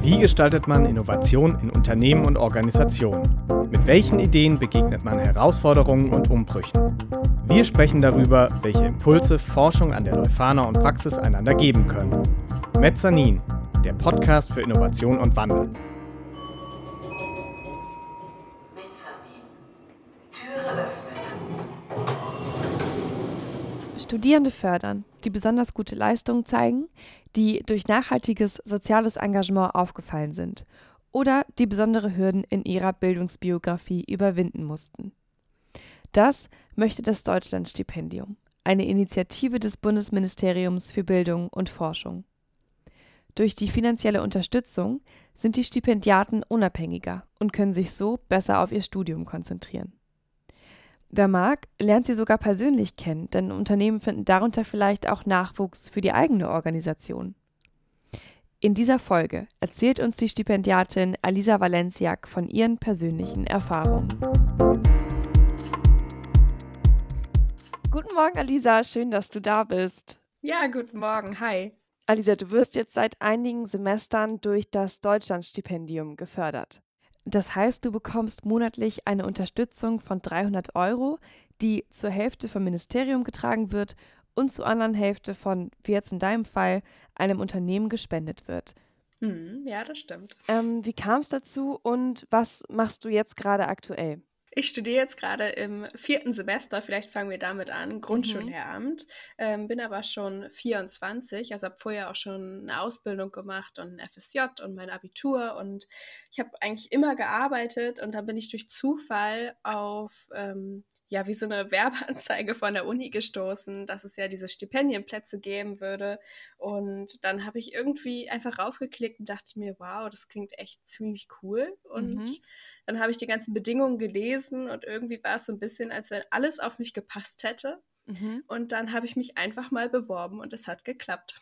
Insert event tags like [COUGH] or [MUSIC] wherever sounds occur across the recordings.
Wie gestaltet man Innovation in Unternehmen und Organisationen? Mit welchen Ideen begegnet man Herausforderungen und Umbrüchen? Wir sprechen darüber, welche Impulse Forschung an der Leuphana und Praxis einander geben können. Mezzanin, der Podcast für Innovation und Wandel. Studierende fördern, die besonders gute Leistungen zeigen, die durch nachhaltiges soziales Engagement aufgefallen sind oder die besondere Hürden in ihrer Bildungsbiografie überwinden mussten. Das möchte das Deutschlandstipendium, eine Initiative des Bundesministeriums für Bildung und Forschung. Durch die finanzielle Unterstützung sind die Stipendiaten unabhängiger und können sich so besser auf ihr Studium konzentrieren. Wer mag, lernt sie sogar persönlich kennen, denn Unternehmen finden darunter vielleicht auch Nachwuchs für die eigene Organisation. In dieser Folge erzählt uns die Stipendiatin Alisa Valenciak von ihren persönlichen Erfahrungen. Guten Morgen, Alisa, schön, dass du da bist. Ja, guten Morgen, hi. Alisa, du wirst jetzt seit einigen Semestern durch das Deutschlandstipendium gefördert. Das heißt, du bekommst monatlich eine Unterstützung von 300 Euro, die zur Hälfte vom Ministerium getragen wird und zur anderen Hälfte von, wie jetzt in deinem Fall, einem Unternehmen gespendet wird. Hm, ja, das stimmt. Ähm, wie kam es dazu und was machst du jetzt gerade aktuell? Ich studiere jetzt gerade im vierten Semester, vielleicht fangen wir damit an, Grundschullehramt, mhm. ähm, bin aber schon 24, also habe vorher auch schon eine Ausbildung gemacht und ein FSJ und mein Abitur und ich habe eigentlich immer gearbeitet und dann bin ich durch Zufall auf ähm, ja, wie so eine [LAUGHS] Werbeanzeige von der Uni gestoßen, dass es ja diese Stipendienplätze geben würde. Und dann habe ich irgendwie einfach raufgeklickt und dachte mir, wow, das klingt echt ziemlich cool. Und mhm. Dann habe ich die ganzen Bedingungen gelesen und irgendwie war es so ein bisschen, als wenn alles auf mich gepasst hätte. Mhm. Und dann habe ich mich einfach mal beworben und es hat geklappt.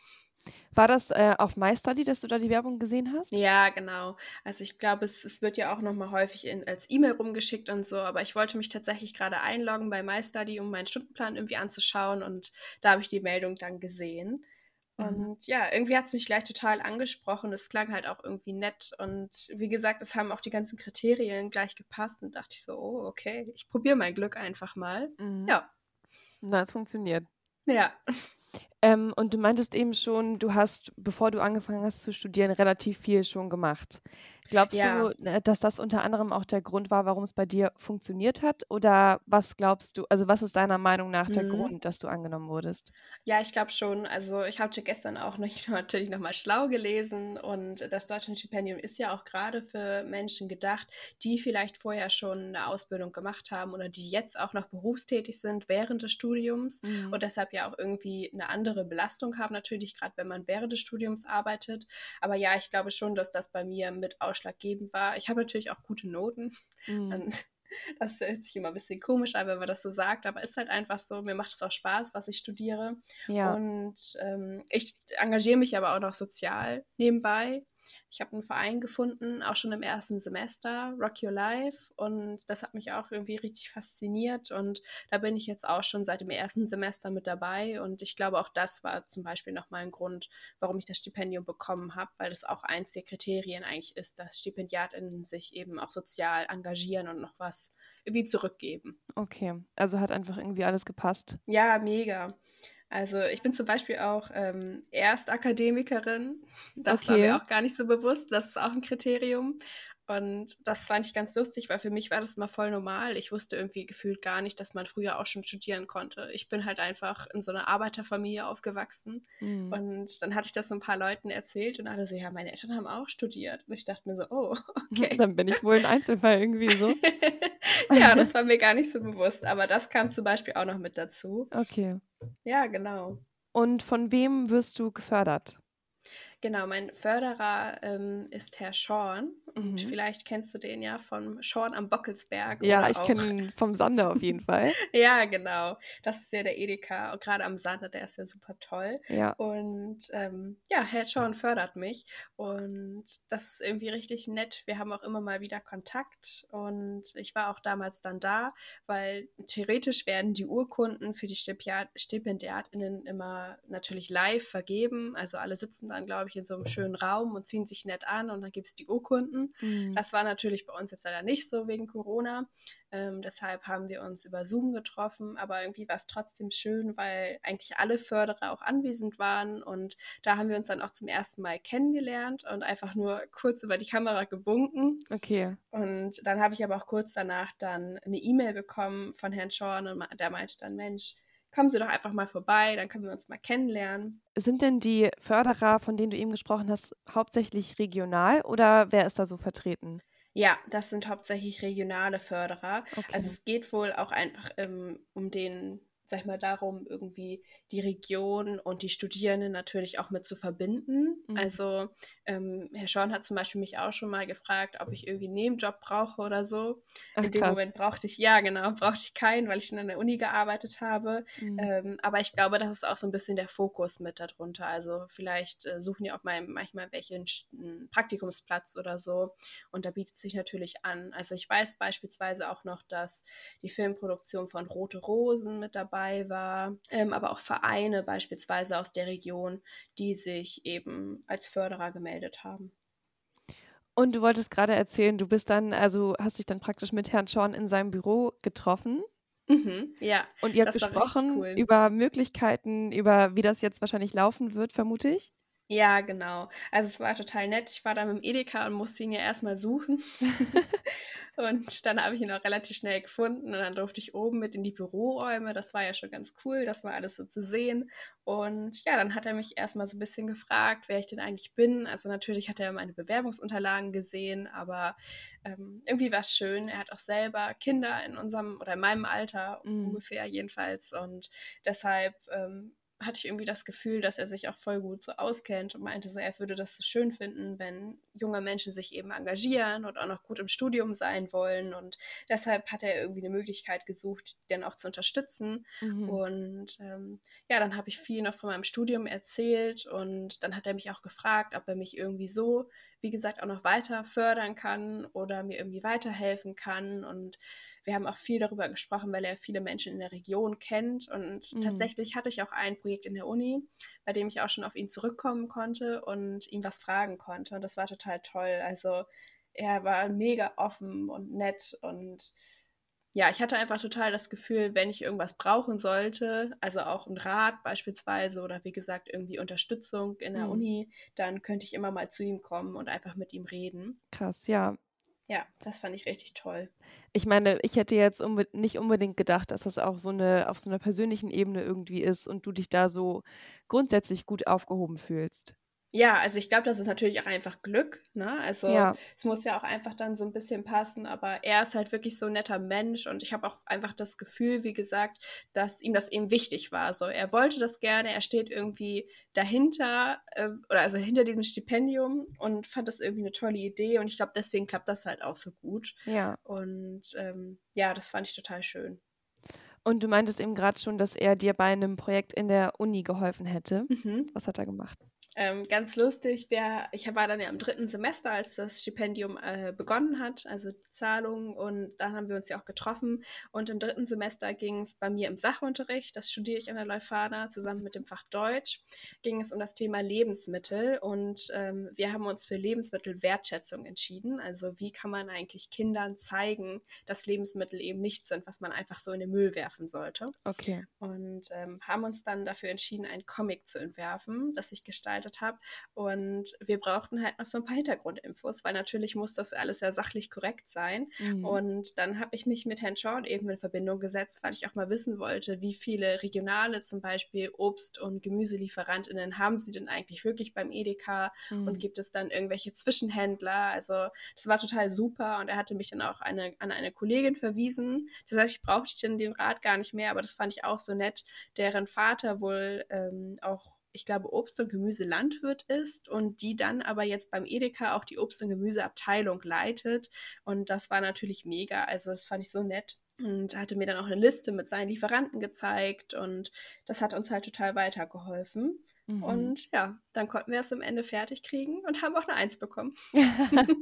War das äh, auf MyStudy, dass du da die Werbung gesehen hast? Ja, genau. Also ich glaube, es, es wird ja auch nochmal häufig in, als E-Mail rumgeschickt und so, aber ich wollte mich tatsächlich gerade einloggen bei MyStudy, um meinen Stundenplan irgendwie anzuschauen und da habe ich die Meldung dann gesehen. Mhm. Und ja, irgendwie hat es mich gleich total angesprochen. Es klang halt auch irgendwie nett. Und wie gesagt, es haben auch die ganzen Kriterien gleich gepasst. Und dachte ich so, oh, okay, ich probiere mein Glück einfach mal. Mhm. Ja. Na, es funktioniert. Ja. Ähm, und du meintest eben schon, du hast, bevor du angefangen hast zu studieren, relativ viel schon gemacht. Glaubst ja. du, äh, dass das unter anderem auch der Grund war, warum es bei dir funktioniert hat? Oder was glaubst du, also was ist deiner Meinung nach der mhm. Grund, dass du angenommen wurdest? Ja, ich glaube schon. Also ich habe gestern auch noch, [LAUGHS] natürlich nochmal schlau gelesen und das Deutschlandstipendium ist ja auch gerade für Menschen gedacht, die vielleicht vorher schon eine Ausbildung gemacht haben oder die jetzt auch noch berufstätig sind während des Studiums mhm. und deshalb ja auch irgendwie eine andere Belastung haben, natürlich gerade wenn man während des Studiums arbeitet. Aber ja, ich glaube schon, dass das bei mir mit aus ausschlaggebend war. Ich habe natürlich auch gute Noten. Mhm. Dann, [LAUGHS] das hört sich immer ein bisschen komisch an, wenn man das so sagt, aber ist halt einfach so. Mir macht es auch Spaß, was ich studiere. Ja. Und ähm, ich engagiere mich aber auch noch sozial nebenbei. Ich habe einen Verein gefunden, auch schon im ersten Semester, Rock Your Life. Und das hat mich auch irgendwie richtig fasziniert. Und da bin ich jetzt auch schon seit dem ersten Semester mit dabei. Und ich glaube, auch das war zum Beispiel nochmal ein Grund, warum ich das Stipendium bekommen habe, weil das auch eins der Kriterien eigentlich ist, dass StipendiatInnen sich eben auch sozial engagieren und noch was irgendwie zurückgeben. Okay, also hat einfach irgendwie alles gepasst. Ja, mega. Also ich bin zum Beispiel auch ähm, Erstakademikerin. Das okay. war mir auch gar nicht so bewusst. Das ist auch ein Kriterium. Und das fand ich ganz lustig, weil für mich war das mal voll normal. Ich wusste irgendwie gefühlt gar nicht, dass man früher auch schon studieren konnte. Ich bin halt einfach in so einer Arbeiterfamilie aufgewachsen. Mhm. Und dann hatte ich das so ein paar Leuten erzählt und alle so, ja, meine Eltern haben auch studiert. Und ich dachte mir so, oh, [LAUGHS] okay. Dann bin ich wohl ein Einzelfall irgendwie so. [LAUGHS] ja, das war mir gar nicht so bewusst. Aber das kam zum Beispiel auch noch mit dazu. Okay. Ja, genau. Und von wem wirst du gefördert? Genau, mein Förderer ähm, ist Herr Schorn. Und mhm. vielleicht kennst du den ja von Schorn am Bockelsberg. Ja, ich kenne ihn vom Sande auf jeden Fall. [LAUGHS] ja, genau. Das ist ja der Edeka, gerade am Sande, der ist ja super toll. Ja. Und ähm, ja, Herr Schorn fördert mich. Und das ist irgendwie richtig nett. Wir haben auch immer mal wieder Kontakt. Und ich war auch damals dann da, weil theoretisch werden die Urkunden für die StipendiatInnen immer natürlich live vergeben. Also alle sitzen dann, glaube ich, in so einem schönen Raum und ziehen sich nett an und dann gibt es die Urkunden. Mhm. Das war natürlich bei uns jetzt leider nicht so wegen Corona. Ähm, deshalb haben wir uns über Zoom getroffen, aber irgendwie war es trotzdem schön, weil eigentlich alle Förderer auch anwesend waren und da haben wir uns dann auch zum ersten Mal kennengelernt und einfach nur kurz über die Kamera gewunken. Okay. Und dann habe ich aber auch kurz danach dann eine E-Mail bekommen von Herrn Schorn und der meinte dann, Mensch, kommen Sie doch einfach mal vorbei, dann können wir uns mal kennenlernen. Sind denn die Förderer, von denen du eben gesprochen hast, hauptsächlich regional oder wer ist da so vertreten? Ja, das sind hauptsächlich regionale Förderer. Okay. Also es geht wohl auch einfach ähm, um den sag ich mal, darum, irgendwie die Region und die Studierenden natürlich auch mit zu verbinden. Mhm. Also ähm, Herr Schorn hat zum Beispiel mich auch schon mal gefragt, ob ich irgendwie einen Nebenjob brauche oder so. Ach, In dem krass. Moment brauchte ich, ja genau, brauchte ich keinen, weil ich schon an der Uni gearbeitet habe. Mhm. Ähm, aber ich glaube, das ist auch so ein bisschen der Fokus mit darunter. Also vielleicht äh, suchen ja auch mal, manchmal welche einen, Praktikumsplatz oder so. Und da bietet sich natürlich an. Also ich weiß beispielsweise auch noch, dass die Filmproduktion von Rote Rosen mit dabei dabei war, ähm, aber auch Vereine beispielsweise aus der Region, die sich eben als Förderer gemeldet haben. Und du wolltest gerade erzählen, du bist dann, also hast dich dann praktisch mit Herrn Schorn in seinem Büro getroffen. Mhm, ja. Und ihr habt gesprochen cool. über Möglichkeiten, über wie das jetzt wahrscheinlich laufen wird, vermute ich. Ja, genau. Also es war total nett. Ich war da mit dem Edeka und musste ihn ja erstmal suchen. [LAUGHS] [LAUGHS] und dann habe ich ihn auch relativ schnell gefunden und dann durfte ich oben mit in die Büroräume. Das war ja schon ganz cool, das war alles so zu sehen. Und ja, dann hat er mich erstmal so ein bisschen gefragt, wer ich denn eigentlich bin. Also natürlich hat er meine Bewerbungsunterlagen gesehen, aber ähm, irgendwie war es schön. Er hat auch selber Kinder in unserem oder in meinem Alter mm. ungefähr jedenfalls. Und deshalb ähm, hatte ich irgendwie das Gefühl, dass er sich auch voll gut so auskennt und meinte so, er würde das so schön finden, wenn junge Menschen sich eben engagieren und auch noch gut im Studium sein wollen. Und deshalb hat er irgendwie eine Möglichkeit gesucht, die dann auch zu unterstützen. Mhm. Und ähm, ja, dann habe ich viel noch von meinem Studium erzählt und dann hat er mich auch gefragt, ob er mich irgendwie so wie gesagt, auch noch weiter fördern kann oder mir irgendwie weiterhelfen kann. Und wir haben auch viel darüber gesprochen, weil er viele Menschen in der Region kennt. Und mhm. tatsächlich hatte ich auch ein Projekt in der Uni, bei dem ich auch schon auf ihn zurückkommen konnte und ihm was fragen konnte. Und das war total toll. Also er war mega offen und nett und ja, ich hatte einfach total das Gefühl, wenn ich irgendwas brauchen sollte, also auch ein Rat beispielsweise oder wie gesagt irgendwie Unterstützung in der mhm. Uni, dann könnte ich immer mal zu ihm kommen und einfach mit ihm reden. Krass, ja. Ja, das fand ich richtig toll. Ich meine, ich hätte jetzt unbe nicht unbedingt gedacht, dass das auch so eine auf so einer persönlichen Ebene irgendwie ist und du dich da so grundsätzlich gut aufgehoben fühlst. Ja, also ich glaube, das ist natürlich auch einfach Glück, ne? Also ja. es muss ja auch einfach dann so ein bisschen passen, aber er ist halt wirklich so ein netter Mensch und ich habe auch einfach das Gefühl, wie gesagt, dass ihm das eben wichtig war. So, er wollte das gerne, er steht irgendwie dahinter äh, oder also hinter diesem Stipendium und fand das irgendwie eine tolle Idee und ich glaube, deswegen klappt das halt auch so gut. Ja. Und ähm, ja, das fand ich total schön. Und du meintest eben gerade schon, dass er dir bei einem Projekt in der Uni geholfen hätte. Mhm. Was hat er gemacht? Ähm, ganz lustig, wer, ich war dann ja im dritten Semester, als das Stipendium äh, begonnen hat, also die Zahlung, und dann haben wir uns ja auch getroffen. Und im dritten Semester ging es bei mir im Sachunterricht, das studiere ich an der Leuphana, zusammen mit dem Fach Deutsch, ging es um das Thema Lebensmittel. Und ähm, wir haben uns für Lebensmittelwertschätzung entschieden. Also wie kann man eigentlich Kindern zeigen, dass Lebensmittel eben nichts sind, was man einfach so in den Müll werfen sollte. Okay. Und ähm, haben uns dann dafür entschieden, einen Comic zu entwerfen, das ich gestaltet vorbereitet habe. Und wir brauchten halt noch so ein paar Hintergrundinfos, weil natürlich muss das alles ja sachlich korrekt sein. Mhm. Und dann habe ich mich mit Herrn Shaw eben in Verbindung gesetzt, weil ich auch mal wissen wollte, wie viele regionale zum Beispiel Obst- und Gemüselieferantinnen haben sie denn eigentlich wirklich beim Edeka mhm. und gibt es dann irgendwelche Zwischenhändler? Also das war total super und er hatte mich dann auch eine, an eine Kollegin verwiesen. Das heißt, ich brauchte den Rat gar nicht mehr, aber das fand ich auch so nett, deren Vater wohl ähm, auch ich glaube, Obst- und Gemüselandwirt ist und die dann aber jetzt beim Edeka auch die Obst- und Gemüseabteilung leitet. Und das war natürlich mega. Also das fand ich so nett und hatte mir dann auch eine Liste mit seinen Lieferanten gezeigt und das hat uns halt total weitergeholfen. Mhm. Und ja, dann konnten wir es am Ende fertig kriegen und haben auch eine Eins bekommen. [LAUGHS]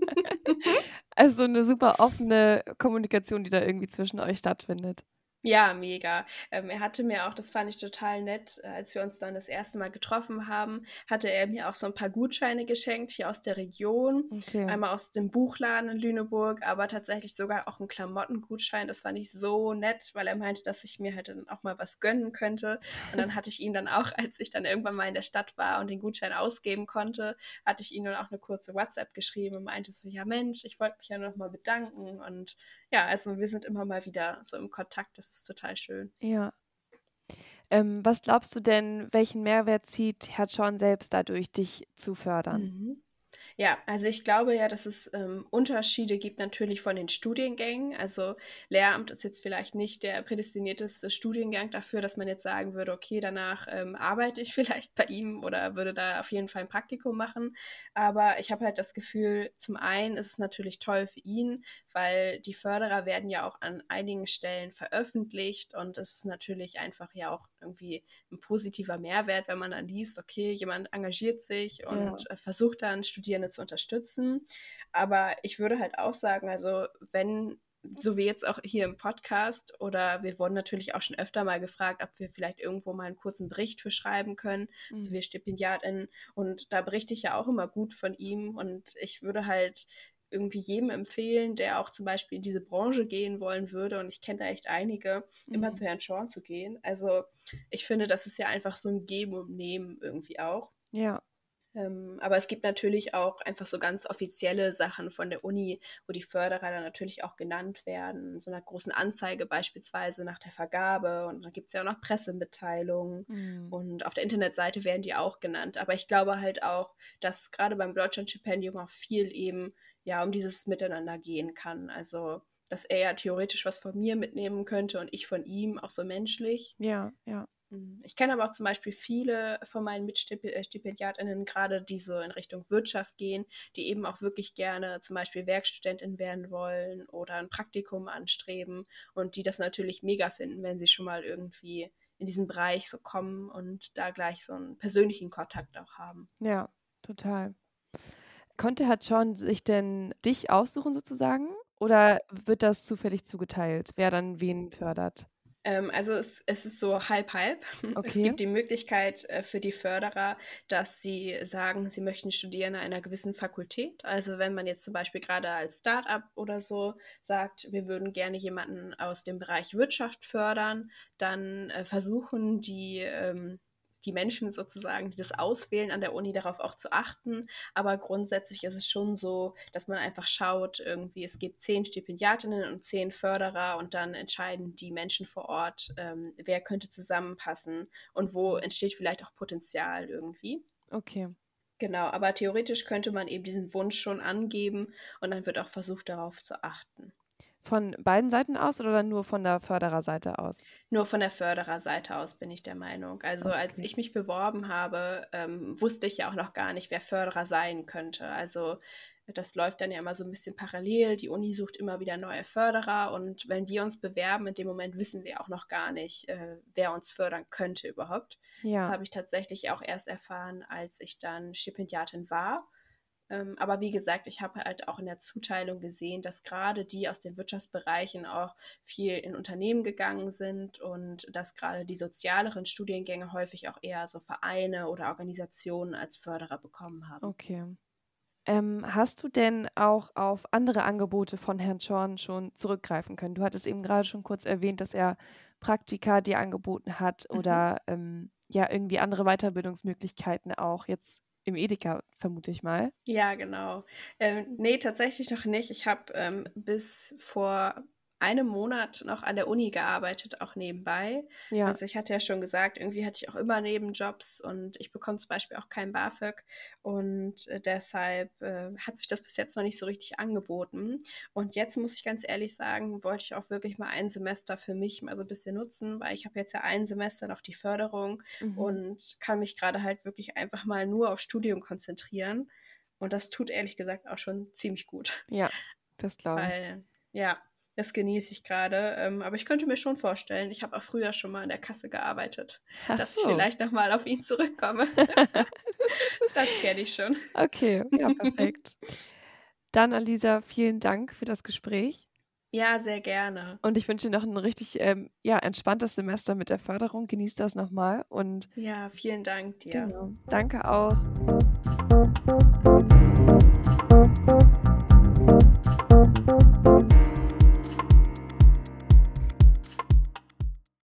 also eine super offene Kommunikation, die da irgendwie zwischen euch stattfindet. Ja, mega. Ähm, er hatte mir auch, das fand ich total nett, äh, als wir uns dann das erste Mal getroffen haben, hatte er mir auch so ein paar Gutscheine geschenkt hier aus der Region. Okay. Einmal aus dem Buchladen in Lüneburg, aber tatsächlich sogar auch einen Klamottengutschein. Das fand ich so nett, weil er meinte, dass ich mir halt dann auch mal was gönnen könnte. Und dann hatte ich ihn dann auch, [LAUGHS] als ich dann irgendwann mal in der Stadt war und den Gutschein ausgeben konnte, hatte ich ihm dann auch eine kurze WhatsApp geschrieben und meinte so, ja Mensch, ich wollte mich ja noch mal bedanken und ja, also wir sind immer mal wieder so im Kontakt. Das ist total schön. Ja. Ähm, was glaubst du denn, welchen Mehrwert zieht Herr John selbst dadurch, dich zu fördern? Mhm. Ja, also ich glaube ja, dass es ähm, Unterschiede gibt natürlich von den Studiengängen. Also Lehramt ist jetzt vielleicht nicht der prädestinierteste Studiengang dafür, dass man jetzt sagen würde, okay, danach ähm, arbeite ich [LAUGHS] vielleicht bei ihm oder würde da auf jeden Fall ein Praktikum machen. Aber ich habe halt das Gefühl, zum einen ist es natürlich toll für ihn, weil die Förderer werden ja auch an einigen Stellen veröffentlicht und es ist natürlich einfach ja auch irgendwie ein positiver Mehrwert, wenn man dann liest, okay, jemand engagiert sich und ja. Äh, versucht dann Studierende zu unterstützen. Aber ich würde halt auch sagen, also wenn so wie jetzt auch hier im Podcast oder wir wurden natürlich auch schon öfter mal gefragt, ob wir vielleicht irgendwo mal einen kurzen Bericht für schreiben können, mhm. also wir StipendiatInnen und da berichte ich ja auch immer gut von ihm und ich würde halt irgendwie jedem empfehlen, der auch zum Beispiel in diese Branche gehen wollen würde, und ich kenne da echt einige, mhm. immer zu Herrn Schorn zu gehen. Also ich finde, das ist ja einfach so ein Geben und Nehmen irgendwie auch. Ja. Ähm, aber es gibt natürlich auch einfach so ganz offizielle Sachen von der Uni, wo die Förderer dann natürlich auch genannt werden. So einer großen Anzeige beispielsweise nach der Vergabe. Und dann gibt es ja auch noch Pressemitteilungen. Mhm. Und auf der Internetseite werden die auch genannt. Aber ich glaube halt auch, dass gerade beim Deutschlandstipendium auch viel eben ja um dieses Miteinander gehen kann. Also dass er ja theoretisch was von mir mitnehmen könnte und ich von ihm, auch so menschlich. Ja, ja. Mhm. Ich kenne aber auch zum Beispiel viele von meinen Mitstipendiatinnen, äh, gerade die so in Richtung Wirtschaft gehen, die eben auch wirklich gerne zum Beispiel Werkstudentin werden wollen oder ein Praktikum anstreben und die das natürlich mega finden, wenn sie schon mal irgendwie in diesen Bereich so kommen und da gleich so einen persönlichen Kontakt auch haben. Ja, total. Konnte Herr John sich denn dich aussuchen sozusagen? Oder wird das zufällig zugeteilt, wer dann wen fördert? Ähm, also es, es, ist so halb-halb. [LAUGHS] Okay. Es gibt die Möglichkeit äh, für die Förderer, dass sie sagen, sie möchten studieren an einer gewissen Fakultät. Also wenn man jetzt zum Beispiel gerade als Startup oder so sagt, wir würden gerne jemanden aus dem Bereich Wirtschaft fördern, dann äh, versuchen die ähm, die Menschen sozusagen, die das auswählen an der Uni, darauf auch zu achten. Aber grundsätzlich ist es schon so, dass man einfach schaut, irgendwie, es gibt zehn Stipendiatinnen und zehn Förderer und dann entscheiden die Menschen vor Ort, ähm, wer könnte zusammenpassen und wo entsteht vielleicht auch Potenzial irgendwie. Okay. Genau, aber theoretisch könnte man eben diesen Wunsch schon angeben und dann wird auch versucht, darauf zu achten. Von beiden Seiten aus oder nur von der Fördererseite aus? Nur von der Fördererseite aus bin ich der Meinung. Also okay. als ich mich beworben habe, ähm, wusste ich ja auch noch gar nicht, wer Förderer sein könnte. Also das läuft dann ja immer so ein bisschen parallel. Die Uni sucht immer wieder neue Förderer und wenn wir uns bewerben, in dem Moment wissen wir auch noch gar nicht, äh, wer uns fördern könnte überhaupt. Ja. Das habe ich tatsächlich auch erst erfahren, als ich dann Stipendiatin war ähm, aber wie gesagt, ich habe halt auch in der Zuteilung gesehen, dass gerade die aus den Wirtschaftsbereichen auch viel in Unternehmen gegangen sind und dass gerade die sozialeren Studiengänge häufig auch eher so Vereine oder Organisationen als Förderer bekommen haben. Okay. Ähm, hast du denn auch auf andere Angebote von Herrn Schorn schon zurückgreifen können? Du hattest eben gerade schon kurz erwähnt, dass er Praktika dir angeboten hat mhm. oder ähm, ja irgendwie andere Weiterbildungsmöglichkeiten auch jetzt im Edeka, vermute ich mal. Ja, genau. Ähm, nee, tatsächlich noch nicht. Ich habe ähm, bis vor einem Monat noch an der Uni gearbeitet, auch nebenbei. Ja. Also ich hatte ja schon gesagt, irgendwie hatte ich auch immer Nebenjobs und ich bekomme zum Beispiel auch kein BAföG und äh, deshalb äh, hat sich das bis jetzt noch nicht so richtig angeboten. Und jetzt muss ich ganz ehrlich sagen, wollte ich auch wirklich mal ein Semester für mich mal so ein bisschen nutzen, weil ich habe jetzt ja ein Semester noch die Förderung mhm. und kann mich gerade halt wirklich einfach mal nur auf Studium konzentrieren. Und das tut ehrlich gesagt auch schon ziemlich gut. Ja, das glaube ich. Weil, ja, das genieße ich gerade. Ähm, aber ich könnte mir schon vorstellen, ich habe auch früher schon mal in der Kasse gearbeitet, Ach dass so. ich vielleicht nochmal auf ihn zurückkomme. [LAUGHS] das kenne ich schon. Okay, ja, perfekt. Dann, Alisa, vielen Dank für das Gespräch. Ja, sehr gerne. Und ich wünsche dir noch ein richtig ähm, ja, entspanntes Semester mit der Förderung. Genieß das nochmal. Und ja, vielen Dank dir. Genau. Danke auch.